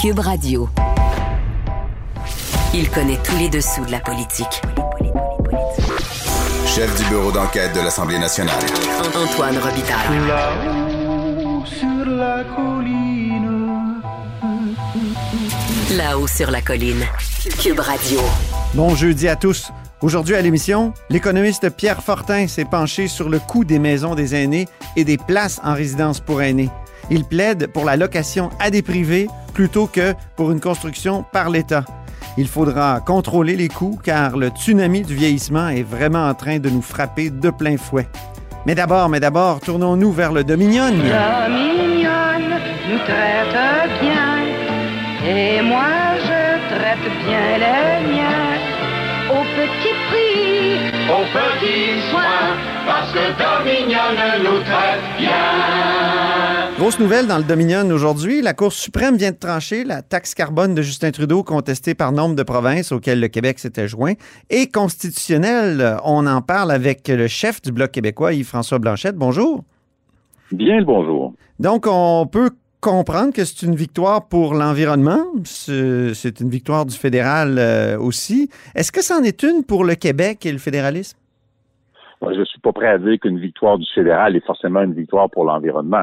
Cube Radio. Il connaît tous les dessous de la politique. Chef du bureau d'enquête de l'Assemblée nationale. Antoine Robitaille. Là-haut sur la colline. Là-haut sur la colline. Cube Radio. Bon jeudi à tous. Aujourd'hui à l'émission, l'économiste Pierre Fortin s'est penché sur le coût des maisons des aînés et des places en résidence pour aînés. Il plaide pour la location à des privés plutôt que pour une construction par l'État. Il faudra contrôler les coûts car le tsunami du vieillissement est vraiment en train de nous frapper de plein fouet. Mais d'abord, mais d'abord, tournons-nous vers le Dominion. Mignonne nous traite bien et moi je traite bien les miens parce que Dominion nous traite bien. Grosse nouvelle dans le Dominion aujourd'hui. La Cour suprême vient de trancher la taxe carbone de Justin Trudeau contestée par nombre de provinces auxquelles le Québec s'était joint. Et constitutionnelle, on en parle avec le chef du Bloc québécois, Yves-François Blanchette. Bonjour. Bien le bonjour. Donc, on peut comprendre que c'est une victoire pour l'environnement. C'est c'est une victoire du fédéral euh, aussi. Est-ce que c'en est une pour le Québec et le fédéralisme? Moi, je suis pas prêt à dire qu'une victoire du fédéral est forcément une victoire pour l'environnement.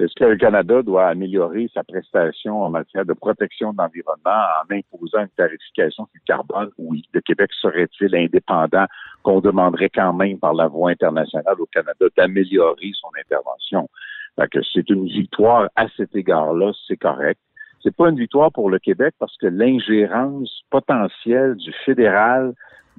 Est-ce que le Canada doit améliorer sa prestation en matière de protection de l'environnement en imposant une tarification du carbone? Oui. Le Québec serait-il indépendant qu'on demanderait quand même par la voie internationale au Canada d'améliorer son intervention? Fait c'est une victoire à cet égard-là, c'est correct. C'est pas une victoire pour le Québec parce que l'ingérence potentielle du fédéral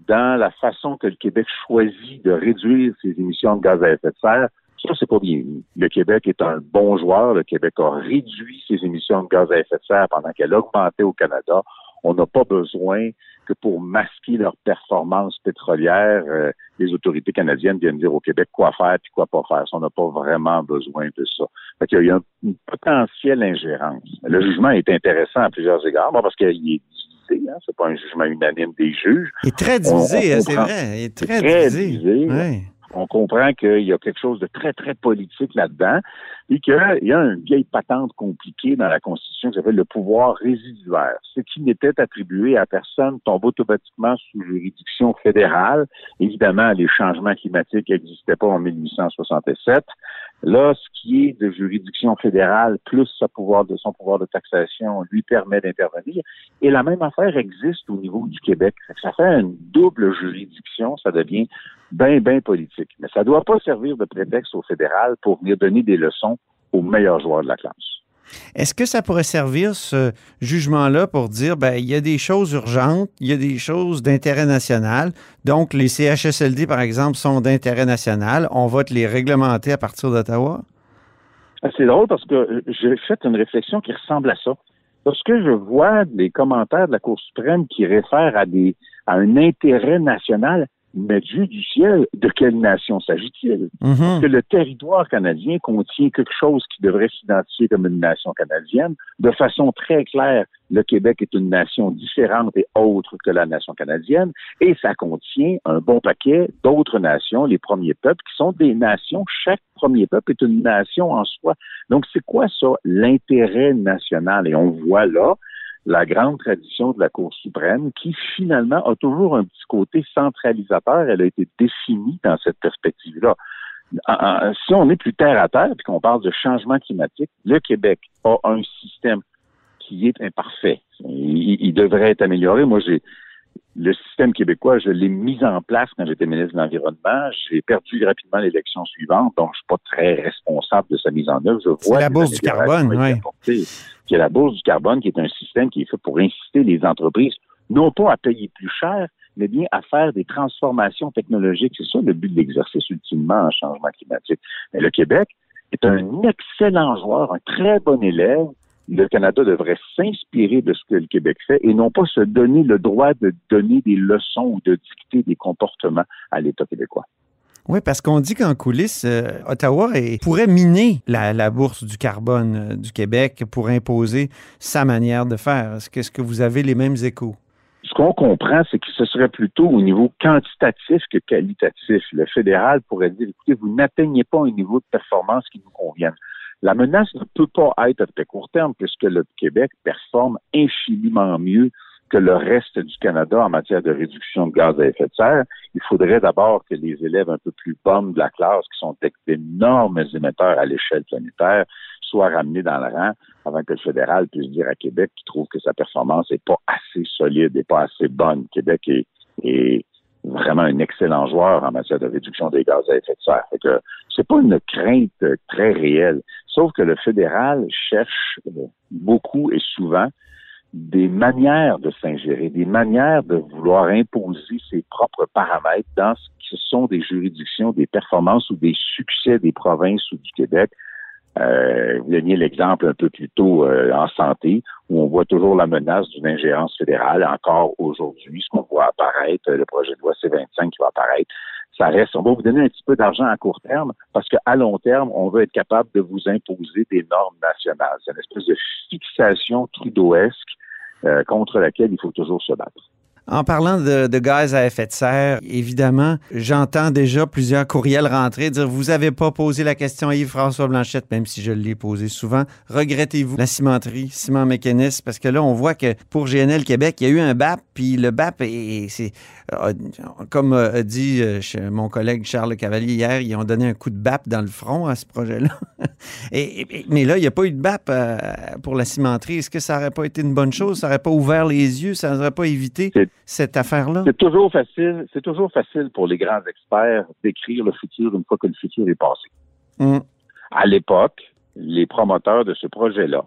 dans la façon que le Québec choisit de réduire ses émissions de gaz à effet de serre, ça, c'est pas bien. Le Québec est un bon joueur. Le Québec a réduit ses émissions de gaz à effet de serre pendant qu'elle augmentait au Canada. On n'a pas besoin que pour masquer leur performance pétrolière, euh, les autorités canadiennes viennent dire au Québec quoi faire et quoi pas faire. On n'a pas vraiment besoin de ça. Fait qu'il y a une, une potentielle ingérence. Le jugement est intéressant à plusieurs égards, bon, parce qu'il est Hein, c'est pas un jugement unanime des juges. Il est très On- divisé, hein, c'est comprend. vrai. Il est très, Très divisé. On comprend qu'il y a quelque chose de très, très politique là-dedans et qu'il y a une vieille patente compliquée dans la Constitution qui s'appelle le pouvoir résiduaire. Ce qui n'était attribué à personne tombe automatiquement sous juridiction fédérale. Évidemment, les changements climatiques n'existaient pas en 1867. Là, ce qui est de juridiction fédérale plus son pouvoir de taxation lui permet d'intervenir. Et la même affaire existe au niveau du Québec. Ça fait une double juridiction, ça devient bien, bien politique. Mais ça ne doit pas servir de prétexte au fédéral pour venir donner des leçons aux meilleurs joueurs de la classe. Est-ce que ça pourrait servir, ce jugement-là, pour dire, ben, il y a des choses urgentes, il y a des choses d'intérêt national. Donc, les CHSLD, par exemple, sont d'intérêt national. On va les réglementer à partir d'Ottawa? Ah, C'est drôle parce que j'ai fait une réflexion qui ressemble à ça. Lorsque je vois des commentaires de la Cour suprême qui réfèrent à des à un intérêt national, mais Dieu du ciel, de quelle nation s'agit-il? Mhm. que le territoire canadien contient quelque chose qui devrait s'identifier comme une nation canadienne. De façon très claire, le Québec est une nation différente et autre que la nation canadienne, et ça contient un bon paquet d'autres nations, les premiers peuples, qui sont des nations. Chaque premier peuple est une nation en soi. Donc, c'est quoi ça, l'intérêt national? Et on voit là la grande tradition de la Cour suprême qui finalement a toujours un petit côté centralisateur. Elle a été définie dans cette perspective-là. Si on est plus terre à terre puis qu'on parle de changement climatique, le Québec a un système qui est imparfait. Il, il devrait être amélioré. Moi, j'ai le système québécois, je l'ai mis en place quand j'étais ministre de l'Environnement. J'ai perdu rapidement l'élection suivante, donc je suis pas très responsable de sa mise en œuvre. Je C'est vois la bourse du carbone, oui. Qui est la bourse du carbone, qui est un système qui est fait pour inciter les entreprises, non pas à payer plus cher, mais bien à faire des transformations technologiques. C'est ça le but de l'exercice ultimement en changement climatique. Mais le Québec est un excellent joueur, un très bon élève. Le Canada devrait s'inspirer de ce que le Québec fait et non pas se donner le droit de donner des leçons ou de dicter des comportements à l'État québécois. Oui, parce qu'on dit qu'en coulisses, euh, Ottawa est- pourrait miner la, la bourse du carbone euh, du Québec pour imposer sa manière de faire. Est-ce que, est-ce que vous avez les mêmes échos? Ce qu'on comprend, c'est que ce serait plutôt au niveau quantitatif que qualitatif. Le fédéral pourrait dire, écoutez, vous n'atteignez pas un niveau de performance qui nous convienne. La menace ne peut pas être à court terme puisque le Québec performe infiniment mieux que le reste du Canada en matière de réduction de gaz à effet de serre. Il faudrait d'abord que les élèves un peu plus bons de la classe, qui sont d'énormes émetteurs à l'échelle planétaire, soient ramenés dans le rang avant que le fédéral puisse dire à Québec qu'il trouve que sa performance n'est pas assez solide et pas assez bonne. Québec est, est vraiment un excellent joueur en matière de réduction des gaz à effet de serre. Que c'est pas une crainte très réelle. Sauf que le fédéral cherche beaucoup et souvent des manières de s'ingérer, des manières de vouloir imposer ses propres paramètres dans ce qui sont des juridictions, des performances ou des succès des provinces ou du Québec. Euh, vous donniez l'exemple un peu plus tôt euh, en santé, où on voit toujours la menace d'une ingérence fédérale encore aujourd'hui, ce qu'on voit apparaître, le projet de loi C-25 qui va apparaître. Ça reste, on va vous donner un petit peu d'argent à court terme parce qu'à long terme, on veut être capable de vous imposer des normes nationales. C'est une espèce de fixation trudeauesque euh, contre laquelle il faut toujours se battre. En parlant de, gaz à effet de serre, évidemment, j'entends déjà plusieurs courriels rentrer dire vous n'avez pas posé la question à Yves-François Blanchette, même si je l'ai posé souvent. Regrettez-vous la cimenterie, ciment mécanisme, parce que là, on voit que pour GNL Québec, il y a eu un BAP, puis le BAP, c'est comme a dit euh, mon collègue Charles Cavalier hier, ils ont donné un coup de BAP dans le front à ce projet-là. et, mais là, il n'y a pas eu de BAP euh, pour la cimenterie. Est-ce que ça n'aurait pas été une bonne chose? Ça n'aurait pas ouvert les yeux? Ça n'aurait pas évité? Cette affaire-là? C'est toujours facile, c'est toujours facile pour les grands experts d'écrire le futur une fois que le futur est passé. Hum. À l'époque, les promoteurs de ce projet-là,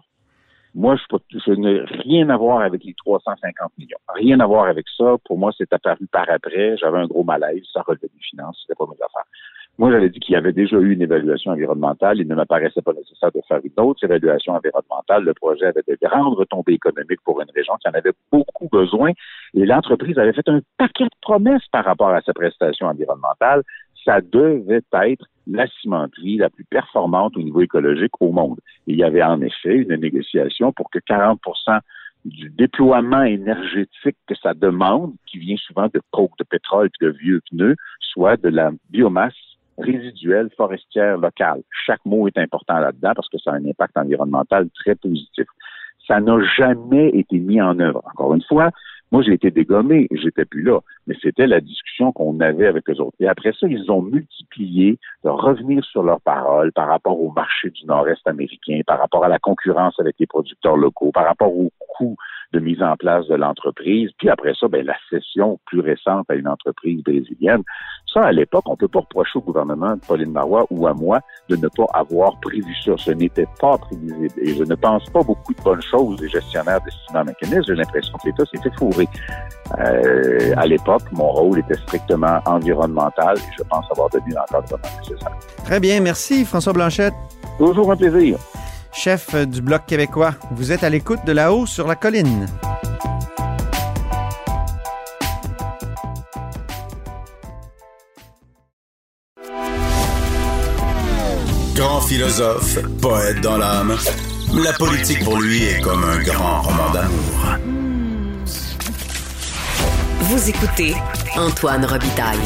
moi, je, je n'ai rien à voir avec les 350 millions. Rien à voir avec ça. Pour moi, c'est apparu par après. J'avais un gros malaise. Ça relevait des finances. C'était pas mes affaires. Moi, j'avais dit qu'il y avait déjà eu une évaluation environnementale. Il ne m'apparaissait pas nécessaire de faire une autre évaluation environnementale. Le projet avait de grandes retombées économiques pour une région qui en avait beaucoup besoin. Et l'entreprise avait fait un paquet de promesses par rapport à sa prestation environnementale. Ça devait être la cimenterie la plus performante au niveau écologique au monde. il y avait en effet une négociation pour que 40% du déploiement énergétique que ça demande, qui vient souvent de coke, de pétrole et de vieux pneus, soit de la biomasse résiduelle forestière locale. Chaque mot est important là-dedans parce que ça a un impact environnemental très positif. Ça n'a jamais été mis en œuvre. Encore une fois, moi, j'ai été dégommé, j'étais plus là, mais c'était la discussion qu'on avait avec eux autres. Et après ça, ils ont multiplié de revenir sur leurs paroles par rapport au marché du nord-est américain, par rapport à la concurrence avec les producteurs locaux, par rapport au coût de mise en place de l'entreprise. Puis après ça, ben, la cession plus récente à une entreprise brésilienne. Ça, à l'époque, on peut pas reprocher au gouvernement de Pauline Marois ou à moi de ne pas avoir prévu ça. Ce n'était pas prévisible. Et je ne pense pas beaucoup de bonnes choses des gestionnaires de ciment mécanisme. J'ai l'impression que l'État s'était fourré. Euh, à l'époque, mon rôle était strictement environnemental et je pense avoir donné l'encadrement nécessaire. Très bien. Merci, François Blanchette. Toujours un plaisir chef du Bloc québécois. Vous êtes à l'écoute de là-haut sur la colline. Grand philosophe, poète dans l'âme, la politique pour lui est comme un grand roman d'amour. Vous écoutez Antoine Robitaille.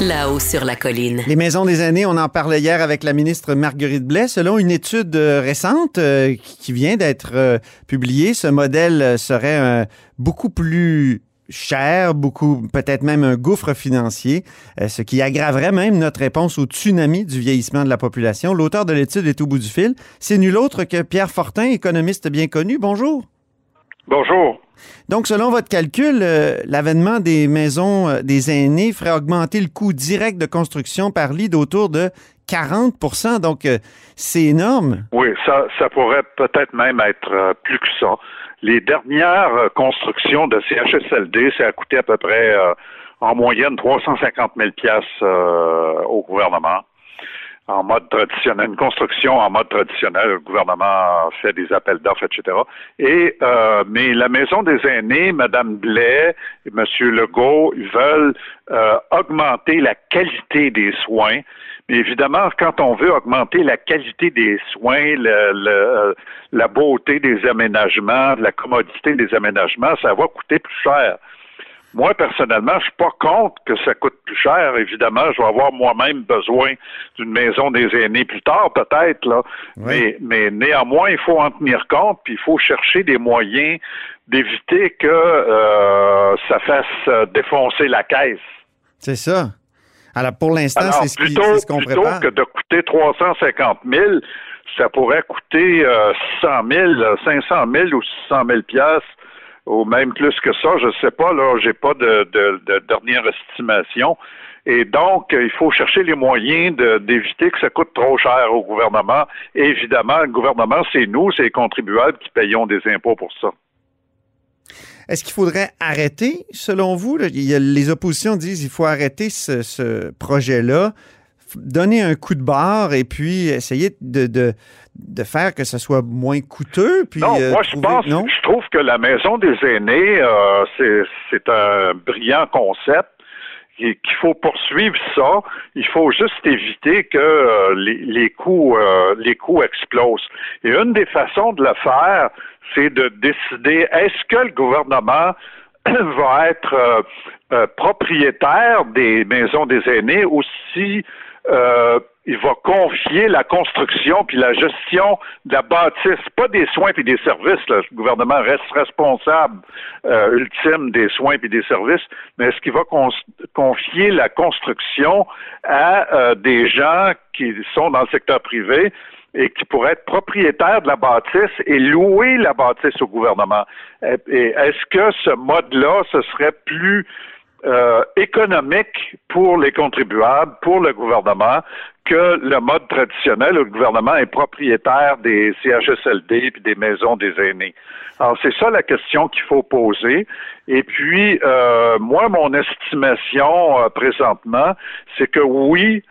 Là-haut sur la colline. Les maisons des aînés, on en parlait hier avec la ministre Marguerite Blais. Selon une étude euh, récente euh, qui vient d'être euh, publiée, ce modèle serait beaucoup plus cher, beaucoup, peut-être même un gouffre financier, ce qui aggraverait même notre réponse au tsunami du vieillissement de la population. L'auteur de l'étude est au bout du fil. C'est nul autre que Pierre Fortin, économiste bien connu. Bonjour. Bonjour. Donc, selon votre calcul, euh, l'avènement des maisons euh, des aînés ferait augmenter le coût direct de construction par lit d'autour de 40% Donc, euh, c'est énorme. Oui, ça, ça pourrait peut-être même être plus que ça. Les dernières constructions de CHSLD, ça a coûté à peu près en moyenne 350 000 pièces au gouvernement en mode traditionnel, une construction en mode traditionnel. Le gouvernement fait des appels d'offres, etc. Et euh, mais la maison des aînés, Madame Blais, et Monsieur Legault, ils veulent euh, augmenter la qualité des soins. Mais évidemment, quand on veut augmenter la qualité des soins, le, le, la beauté des aménagements, la commodité des aménagements, ça va coûter plus cher. Moi, personnellement, je suis pas contre que ça coûte plus cher. Évidemment, je vais avoir moi-même besoin d'une maison des aînés plus tard, peut-être, là. Mais, mais néanmoins, il faut en tenir compte, puis il faut chercher des moyens d'éviter que euh, ça fasse euh, défoncer la caisse. C'est ça. Alors, pour l'instant, c'est ce qu'on plutôt prépare. que de coûter 350 000, ça pourrait coûter euh, 600 000, 500 000 ou 600 000 piastres, ou même plus que ça, je sais pas, là, j'ai pas de, de, de dernière estimation. Et donc, il faut chercher les moyens d'éviter que ça coûte trop cher au gouvernement. Évidemment, le gouvernement, c'est nous, c'est les contribuables qui payons des impôts pour ça. Est-ce qu'il faudrait arrêter, selon vous? les oppositions disent qu'il faut arrêter ce, projet-là, donner un coup de barre et puis essayer de, de, de faire que ce soit moins coûteux. Puis, non, euh, moi je pense, non? je trouve que la maison des aînés, euh, c'est c'est un brillant concept et qu'il faut poursuivre ça. Il faut juste éviter que euh, les, les coûts les coûts explosent. Et une des façons de le faire, c'est de décider est-ce que le gouvernement va être euh, euh, propriétaire des maisons des aînés ou si euh, il va confier la construction puis la gestion de la bâtisse, pas des soins puis des services. là. Le gouvernement reste responsable euh, ultime des soins puis des services, mais est-ce qu'il va confier la construction à euh, des gens qui sont dans le secteur privé et qui pourraient être propriétaires de la bâtisse et louer la bâtisse au gouvernement? Et est-ce que ce mode-là, ce serait plus euh, économique pour les contribuables, pour le gouvernement, que le mode traditionnel où le gouvernement est propriétaire des CHSLD et des maisons des aînés. Alors, c'est ça la question qu'il faut poser. Et puis, euh, moi, mon estimation euh, présentement, c'est que oui,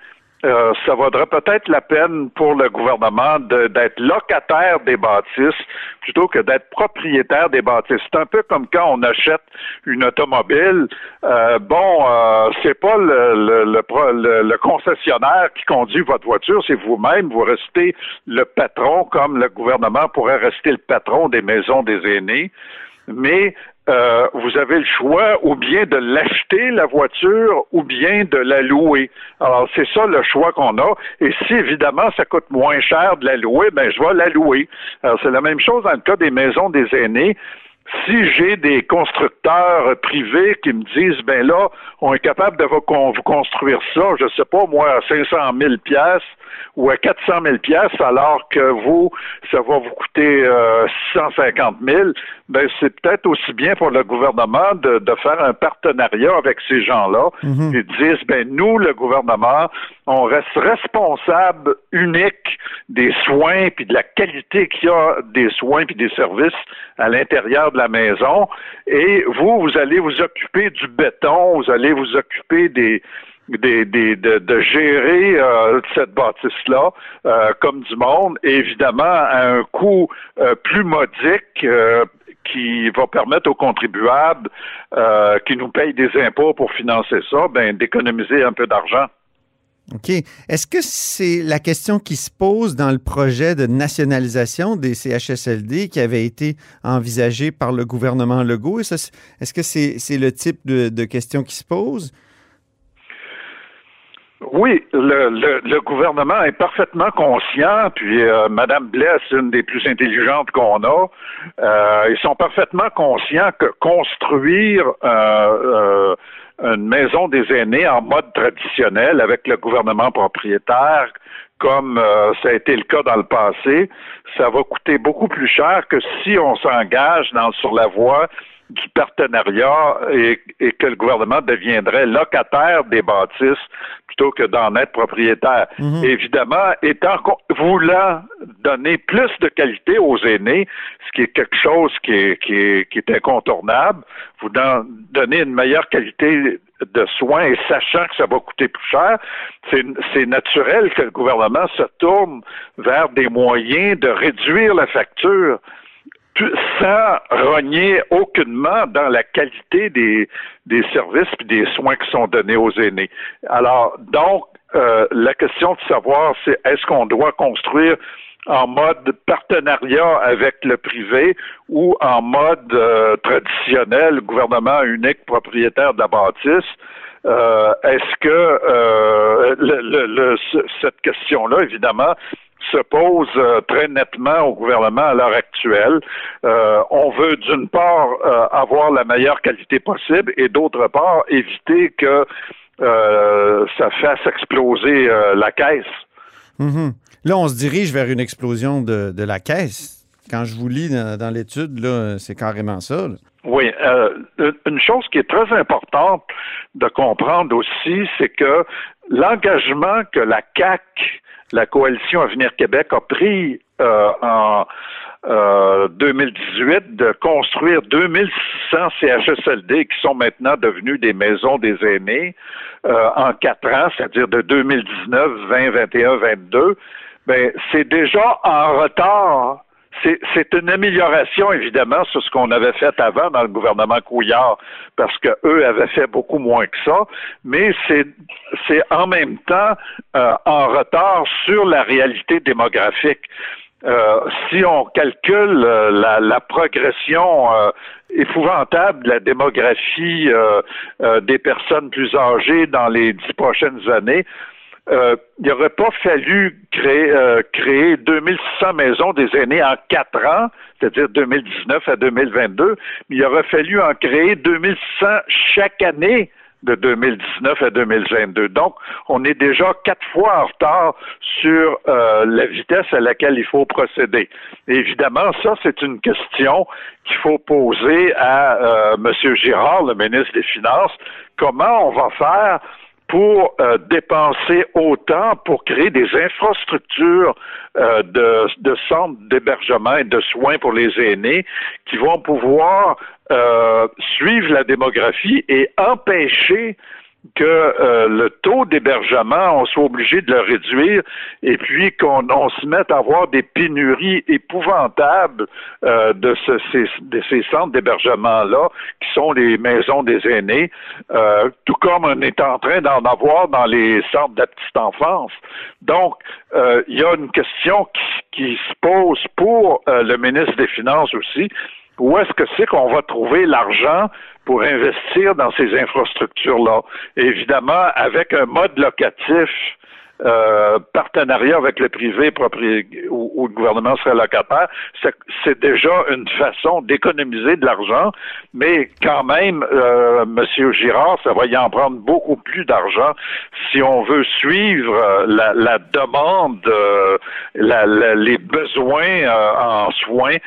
euh, ça vaudrait peut-être la peine pour le gouvernement d'être locataire des bâtisses plutôt que d'être propriétaire des bâtisses. C'est un peu comme quand on achète une automobile. Euh, bon, euh, c'est pas le, le, le- le concessionnaire qui conduit votre voiture, c'est vous-même. Vous restez le patron, comme le gouvernement pourrait rester le patron des maisons des aînés. Mais euh, vous avez le choix ou bien de l'acheter, la voiture, ou bien de la louer. Alors, c'est ça le choix qu'on a. Et si, évidemment, ça coûte moins cher de la louer, ben je vais la louer. Alors, c'est la même chose dans le cas des maisons des aînés. Si j'ai des constructeurs privés qui me disent, ben là, on est capable de vous con- vous construire ça, je sais pas, moi, à 500 000 pièces ou à 400 000 pièces, alors que vous, ça va vous coûter euh, 650 000, ben c'est peut-être aussi bien pour le gouvernement de, de faire un partenariat avec ces gens-là et de dire, ben nous, le gouvernement, on reste responsable unique des soins puis de la qualité qu'il y a des soins puis des services à l'intérieur la maison. Et vous, vous allez vous occuper du béton, vous allez vous occuper de, gérer euh, cette bâtisse-là euh, comme du monde, et évidemment à un coût euh, plus modique qui va permettre aux contribuables qui nous payent des impôts pour financer ça, ben d'économiser un peu d'argent. OK. Est-ce que c'est la question qui se pose dans le projet de nationalisation des CHSLD qui avait été envisagé par le gouvernement Legault? Est-ce que c'est le type de, question qui se pose? Oui, le, le, gouvernement est parfaitement conscient, puis euh, Madame c'est une des plus intelligentes qu'on a. Euh, ils sont parfaitement conscients que construire euh, euh, une maison des aînés en mode traditionnel avec le gouvernement propriétaire, comme euh, ça a été le cas dans le passé, ça va coûter beaucoup plus cher que si on s'engage dans sur la voie du partenariat et, et que le gouvernement deviendrait locataire des bâtisses plutôt que d'en être propriétaire. Évidemment, étant voulant donner plus de qualité aux aînés, ce qui est quelque chose qui est, qui est, qui est incontournable, vous don- donner une meilleure qualité de soins et sachant que ça va coûter plus cher, c'est naturel que le gouvernement se tourne vers des moyens de réduire la facture sans rogner aucunement dans la qualité des, des services et des soins qui sont donnés aux aînés. Alors, donc, euh, la question de savoir, c'est est-ce qu'on doit construire en mode partenariat avec le privé ou en mode traditionnel, gouvernement unique propriétaire de la bâtisse? Est-ce que le, cette question-là, évidemment, se pose euh, très nettement au gouvernement à l'heure actuelle. Euh, on veut d'une part euh, avoir la meilleure qualité possible et d'autre part éviter que ça fasse exploser la caisse. Mm-hmm. Là, on se dirige vers une explosion de, la caisse. Quand je vous lis dans, l'étude, là, c'est carrément ça. Oui, une chose qui est très importante de comprendre aussi, c'est que l'engagement que la CAC la coalition Avenir Québec a pris euh, en 2018 euh, de construire 2600 CHSLD qui sont maintenant devenus des maisons des aînés euh, en quatre ans, c'est-à-dire de 2019, 20, 21, 22. Ben, c'est déjà en retard c'est une amélioration, évidemment, sur ce qu'on avait fait avant dans le gouvernement Couillard, parce qu'eux avaient fait beaucoup moins que ça, mais c'est en même temps euh, en retard sur la réalité démographique. Euh, si on calcule euh, la, la, progression épouvantable de la démographie des personnes plus âgées dans les dix prochaines années, euh, il n'aurait pas fallu créer, euh, créer 2600 maisons des aînés en quatre ans, c'est-à-dire 2019 à 2022, mais il aurait fallu en créer 2600 chaque année de 2019 à 2022. Donc, on est déjà quatre fois en retard sur euh, la vitesse à laquelle il faut procéder. évidemment, ça, c'est une question qu'il faut poser à euh, M. Girard, le ministre des Finances. Comment on va faire pour euh, dépenser autant pour créer des infrastructures euh, de, centres d'hébergement et de soins pour les aînés qui vont pouvoir euh, suivre la démographie et empêcher que euh, le taux d'hébergement, on soit obligé de le réduire et puis qu'on se mette à avoir des pénuries épouvantables euh, de, ces, centres d'hébergement-là, qui sont les maisons des aînés, euh, tout comme on est en train d'en avoir dans les centres de la petite enfance. Donc, il y a une question qui se pose pour le ministre des Finances aussi, où est-ce que c'est qu'on va trouver l'argent pour investir dans ces infrastructures-là? Évidemment, avec un mode locatif euh, partenariat avec le privé où, le gouvernement serait locataire, c'est déjà une façon d'économiser de l'argent, mais quand même, euh, M. Girard, ça va y en prendre beaucoup plus d'argent si on veut suivre euh, la, demande, les besoins en soins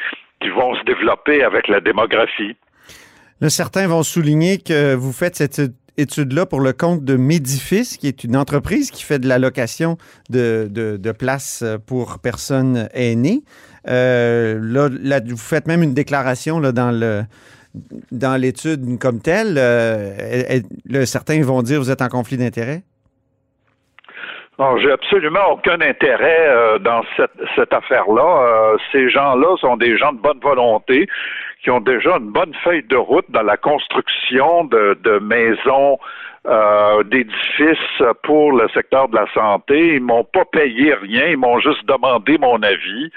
qui vont se développer avec la démographie. Certains vont souligner que vous faites cette étude-là pour le compte de Medifis, qui est une entreprise qui fait de la location de, de, places pour personnes aînées. Euh, là, vous faites même une déclaration là, dans le dans l'étude comme telle. Euh, certains vont dire vous êtes en conflit d'intérêts? Non, j'ai absolument aucun intérêt euh, dans cette, affaire-là. Euh, ces gens-là sont des gens de bonne volonté qui ont déjà une bonne feuille de route dans la construction de maisons euh, d'édifices pour le secteur de la santé. Ils m'ont pas payé rien, ils m'ont juste demandé mon avis.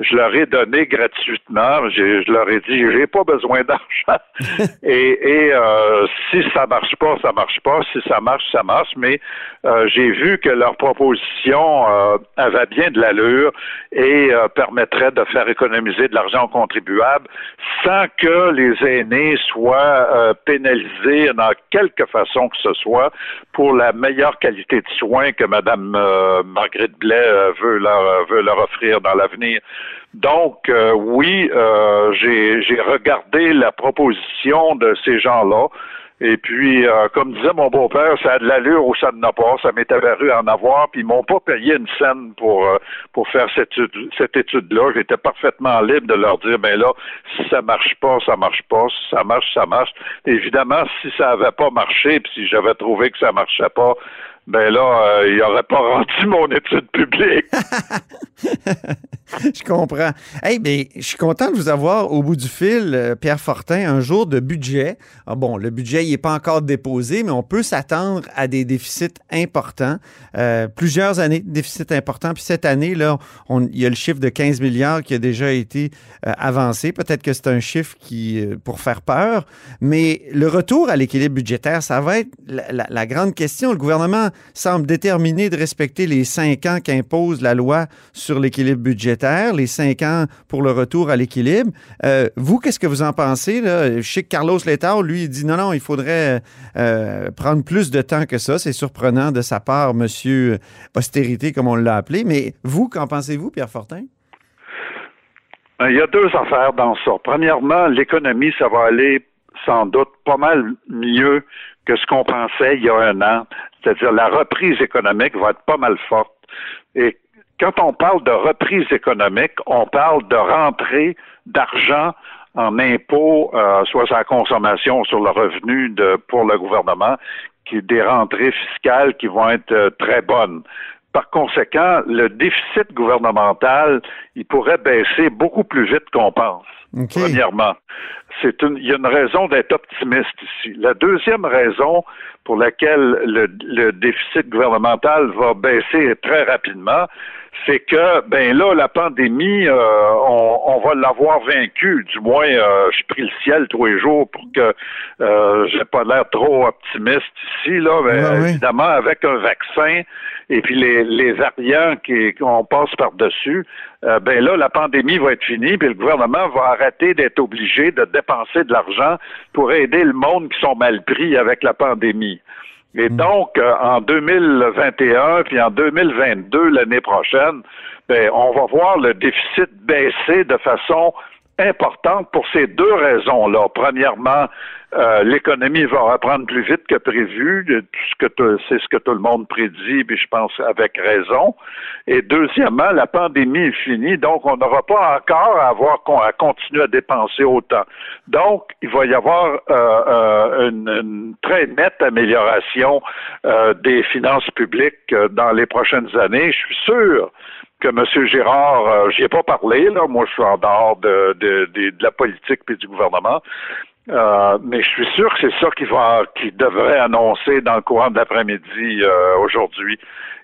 Je leur ai donné gratuitement. Je leur ai dit j'ai pas besoin d'argent. et, et euh, si ça marche pas, ça marche pas. Si ça marche, ça marche. Mais euh, j'ai vu que leur proposition euh, avait bien de l'allure et permettrait de faire économiser de l'argent aux contribuables sans que les aînés soient pénalisés dans quelque façon que ce soit pour la meilleure qualité de soins que Mme euh, Marguerite Blais euh, veut, leur, veut leur offrir dans l'avenir. Donc, euh, oui, j'ai regardé la proposition de ces gens-là. Et puis, euh, comme disait mon beau-père, ça a de l'allure ou ça ne n'a pas. Ça m'est apparu en avoir, puis ils m'ont pas payé une scène pour euh, pour faire cette, cette étude-là. J'étais parfaitement libre de leur dire, ben là, si ça marche pas, ça marche pas. Si ça marche, ça marche. Évidemment, si ça avait pas marché, puis si j'avais trouvé que ça marchait pas, ben là, euh, il n'aurait pas rendu mon étude publique. je comprends. Hey, mais je suis content de vous avoir au bout du fil, euh, Pierre Fortin, un jour de budget. Ah, bon, le budget, n'est pas encore déposé, mais on peut s'attendre à des déficits importants. Euh, plusieurs années de déficits importants. Puis cette année, là, il y a le chiffre de 15 milliards qui a déjà été avancé. Peut-être que c'est un chiffre qui, pour faire peur, mais le retour à l'équilibre budgétaire, ça va être la, la grande question. Le gouvernement semble déterminé de respecter les cinq ans qu'impose la loi sur l'équilibre budgétaire, les cinq ans pour le retour à l'équilibre. Euh, vous, qu'est-ce que vous en pensez? Là? Je sais que Carlos Letao, lui, il dit non, non, il faudrait euh, prendre plus de temps que ça. C'est surprenant de sa part, monsieur austérité, comme on l'a appelé. Mais vous, qu'en pensez-vous, Pierre Fortin? Ben, il y a deux affaires dans ça. Premièrement, l'économie, ça va aller sans doute pas mal mieux que ce qu'on pensait il y a un an. C'est-à-dire la reprise économique va être pas mal forte. Et quand on parle de reprise économique, on parle de rentrée d'argent en impôts, euh, soit sur la consommation, sur le revenu pour le gouvernement, qui des rentrées fiscales qui vont être euh, très bonnes. Par conséquent, le déficit gouvernemental, il pourrait baisser beaucoup plus vite qu'on pense. Premièrement, c'est une, il y a une raison d'être optimiste ici. La deuxième raison pour laquelle le, le déficit gouvernemental va baisser très rapidement, c'est que ben là la pandémie, euh, on, on, va l'avoir vaincu. Du moins, euh, je prie le ciel tous les jours pour que euh, j'ai pas l'air trop optimiste ici là. Ben, Évidemment, avec un vaccin et puis les, les variants qui qu'on passe par dessus, euh, ben là la pandémie va être finie, puis le gouvernement va arrêter d'être obligé de dépenser de l'argent pour aider le monde qui sont mal pris avec la pandémie. Et hmm. donc, euh, en 2021 puis en 2022, l'année prochaine, ben, on va voir le déficit baisser de façon importante pour ces deux raisons-là. Premièrement, euh, l'économie va reprendre plus vite que prévu, c'est ce que tout le monde prédit, puis je pense avec raison. Et deuxièmement, la pandémie est finie, donc on n'aura pas encore à avoir à continuer à dépenser autant. Donc, il va y avoir euh, euh, une, très nette amélioration des finances publiques dans les prochaines années. Je suis sûr que M. Girard, euh, j'y ai pas parlé, là, moi je suis en dehors de, de, de, de la politique et du gouvernement, euh, mais je suis sûr que c'est ça qu'il va, qu'il devrait annoncer dans le courant de l'après-midi euh, aujourd'hui.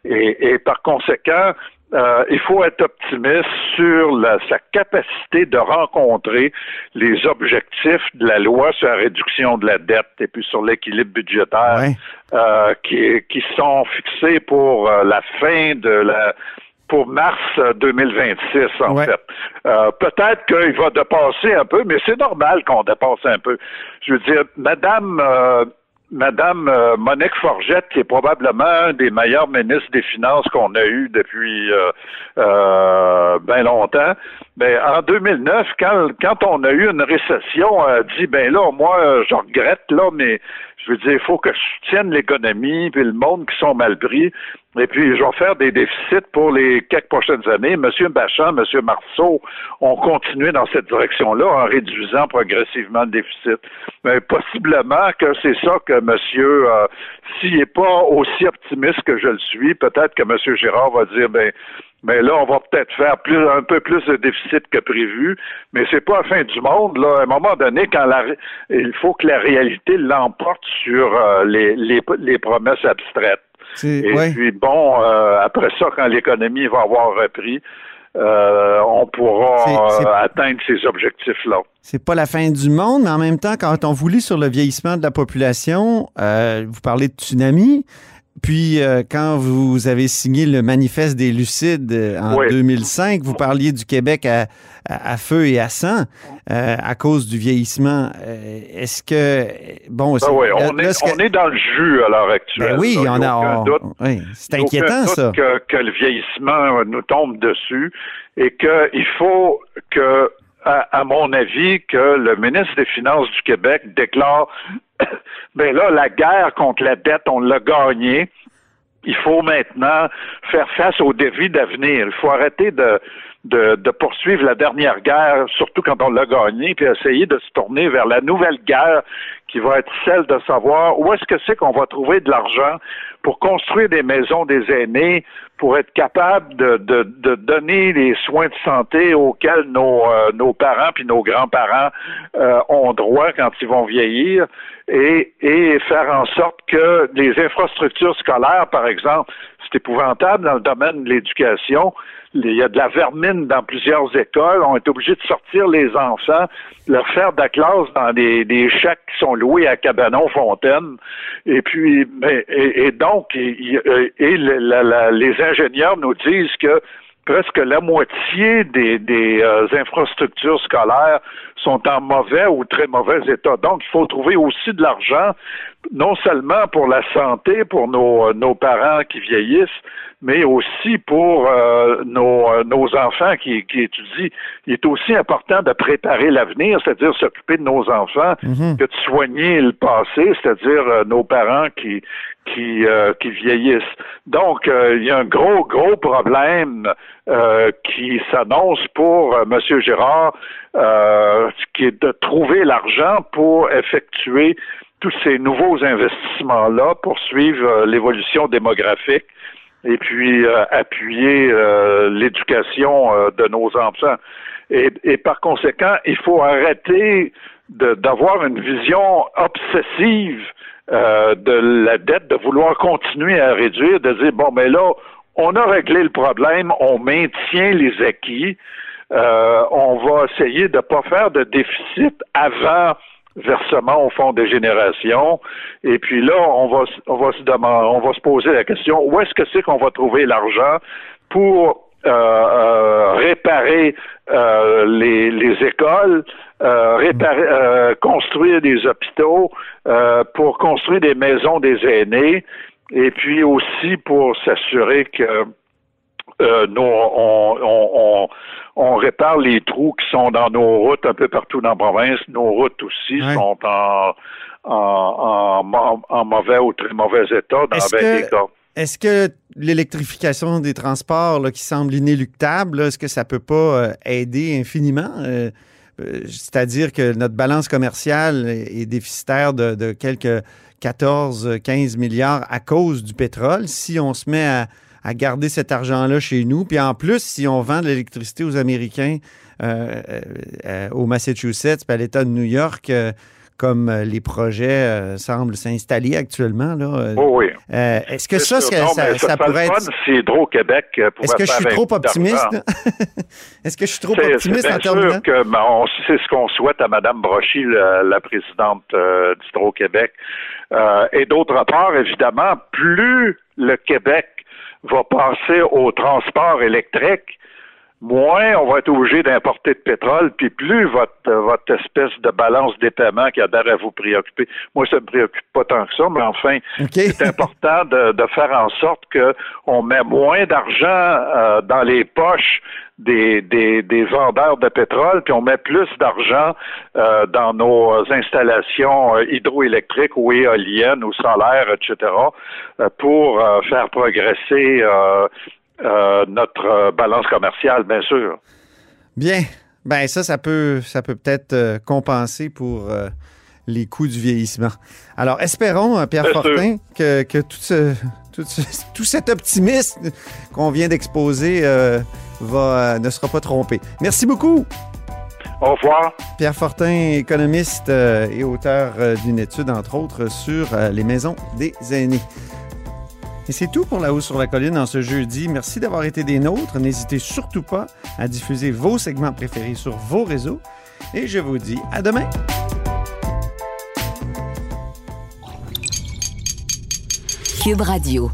Et, et, par conséquent, euh, il faut être optimiste sur la, sa capacité de rencontrer les objectifs de la loi sur la réduction de la dette et puis sur l'équilibre budgétaire euh, qui, qui sont fixés pour la fin de la pour mars 2026, euh, en fait. Euh, peut-être qu'il va dépasser un peu, mais c'est normal qu'on dépasse un peu. Je veux dire, Madame euh, Madame Monique Forgette, qui est probablement un des meilleurs ministres des Finances qu'on a eu depuis euh, bien longtemps, ben, en 2009, quand, quand on a eu une récession, elle a dit, ben là, moi, je regrette, là, mais je veux dire, il faut que je soutienne l'économie, puis le monde qui sont mal pris. Et puis, je vais faire des déficits pour les quelques prochaines années. Monsieur Bachand, Monsieur Marceau ont continué dans cette direction-là en réduisant progressivement le déficit. Mais possiblement que c'est ça que Monsieur, euh, s'il n'est pas aussi optimiste que je le suis, peut-être que Monsieur Girard va dire, ben, mais là, on va peut-être faire plus, un peu plus de déficit que prévu, mais c'est pas la fin du monde. Là, à un moment donné, quand la, il faut que la réalité l'emporte sur euh, les, les, les, promesses abstraites. Et puis bon, euh, après ça, quand l'économie va avoir repris, euh, on pourra atteindre ces objectifs-là. C'est pas la fin du monde, mais en même temps, quand on vous lit sur le vieillissement de la population, vous parlez de tsunami. Puis, euh, quand vous avez signé le manifeste des Lucides euh, en 2005, vous parliez du Québec à, à, feu et à sang euh, à cause du vieillissement. Est-ce que. Bon, ben oui, on, est, on est dans le jus à l'heure actuelle. Ben oui, on a. oui, c'est inquiétant, ça. Que, que le vieillissement nous tombe dessus et qu'il faut que à, mon avis, que le ministre des Finances du Québec déclare ben là, la guerre contre la dette, on l'a gagnée. Il faut maintenant faire face aux défis d'avenir. Il faut arrêter de, de, de, poursuivre la dernière guerre, surtout quand on l'a gagnée, puis essayer de se tourner vers la nouvelle guerre qui va être celle de savoir où est-ce que c'est qu'on va trouver de l'argent pour construire des maisons des aînés, pour être capable de, de, donner les soins de santé auxquels nos, euh, nos parents puis nos grands-parents euh, ont droit quand ils vont vieillir et, et faire en sorte que les infrastructures scolaires, par exemple, c'est épouvantable dans le domaine de l'éducation. Il y a de la vermine dans plusieurs écoles. On est obligé de sortir les enfants, leur faire de la classe dans des, des chèques qui sont loués à Cabanon-Fontaine. Et puis, et, donc, et, les ingénieurs nous disent que presque la moitié des, des euh, infrastructures scolaires sont en mauvais ou très mauvais état. Donc, il faut trouver aussi de l'argent, non seulement pour la santé, pour nos, euh, nos parents qui vieillissent, mais aussi pour euh, nos, euh, nos enfants qui, qui étudient. Il est aussi important de préparer l'avenir, c'est-à-dire s'occuper de nos enfants, mhm. que de soigner le passé, c'est-à-dire nos parents qui, qui, qui vieillissent. Donc, il y a un gros, gros problème qui s'annonce pour M. Gérard euh, qui est de trouver l'argent pour effectuer tous ces nouveaux investissements-là pour suivre euh, l'évolution démographique et puis euh, appuyer l'éducation de nos enfants. Et, et, par conséquent, il faut arrêter d'avoir une vision obsessive de la dette, de vouloir continuer à réduire, de dire bon, mais là, on a réglé le problème, on maintient les acquis, euh, on va essayer de ne pas faire de déficit avant versement au fond des générations. Et puis là, on va, on va se demander, on va se poser la question où est-ce que c'est qu'on va trouver l'argent pour euh, euh, réparer les, les, écoles, réparer, construire des hôpitaux, pour construire des maisons des aînés, et puis aussi pour s'assurer que euh, on, on, répare les trous qui sont dans nos routes un peu partout dans la province. Nos routes aussi sont en, en, mauvais ou très mauvais état dans est cas. Est-ce que l'électrification des transports qui semble inéluctable, est-ce que ça peut pas euh, aider infiniment? Euh, c'est-à-dire que notre balance commerciale est déficitaire de, de quelques 14-15 milliards à cause du pétrole. Si on se met à, à garder cet argent-là chez nous. Puis en plus, si on vend de l'électricité aux Américains, euh, euh, euh, au Massachusetts, puis à l'État de New York, comme les projets semblent s'installer actuellement. Là. Oh oui. Est-ce que ça, ça, ça, pourrait être. Si Hydro-Québec Est-ce que je suis trop optimiste? Est-ce que je suis trop optimiste en termes que C'est ce qu'on souhaite à Mme Brochy, la, présidente d'Hydro-Québec. et d'autre part, évidemment, plus le Québec va passer au transport électrique, moins on va être obligé d'importer de pétrole, puis plus votre, votre espèce de balance des paiements qui a l'air à vous préoccuper. Moi, ça ne me préoccupe pas tant que ça, mais enfin, c'est important de, de, faire en sorte qu'on met moins d'argent euh, dans les poches des, des, des, vendeurs de pétrole, puis on met plus d'argent euh, dans nos installations euh, hydroélectriques ou éoliennes ou solaires, etc., euh, pour faire progresser notre balance commerciale, bien sûr. Bien. Ben ça, ça peut, ça peut peut-être compenser pour les coûts du vieillissement. Alors, espérons, Pierre Fortin, que, que tout, ce, tout, tout, cet optimisme qu'on vient d'exposer va, euh, ne sera pas trompé. Merci beaucoup. Au revoir. Pierre Fortin, économiste euh, et auteur euh, d'une étude, entre autres, sur les maisons des aînés. Et c'est tout pour La Haut sur la Colline en ce jeudi. Merci d'avoir été des nôtres. N'hésitez surtout pas à diffuser vos segments préférés sur vos réseaux. Et je vous dis à demain. Cube Radio.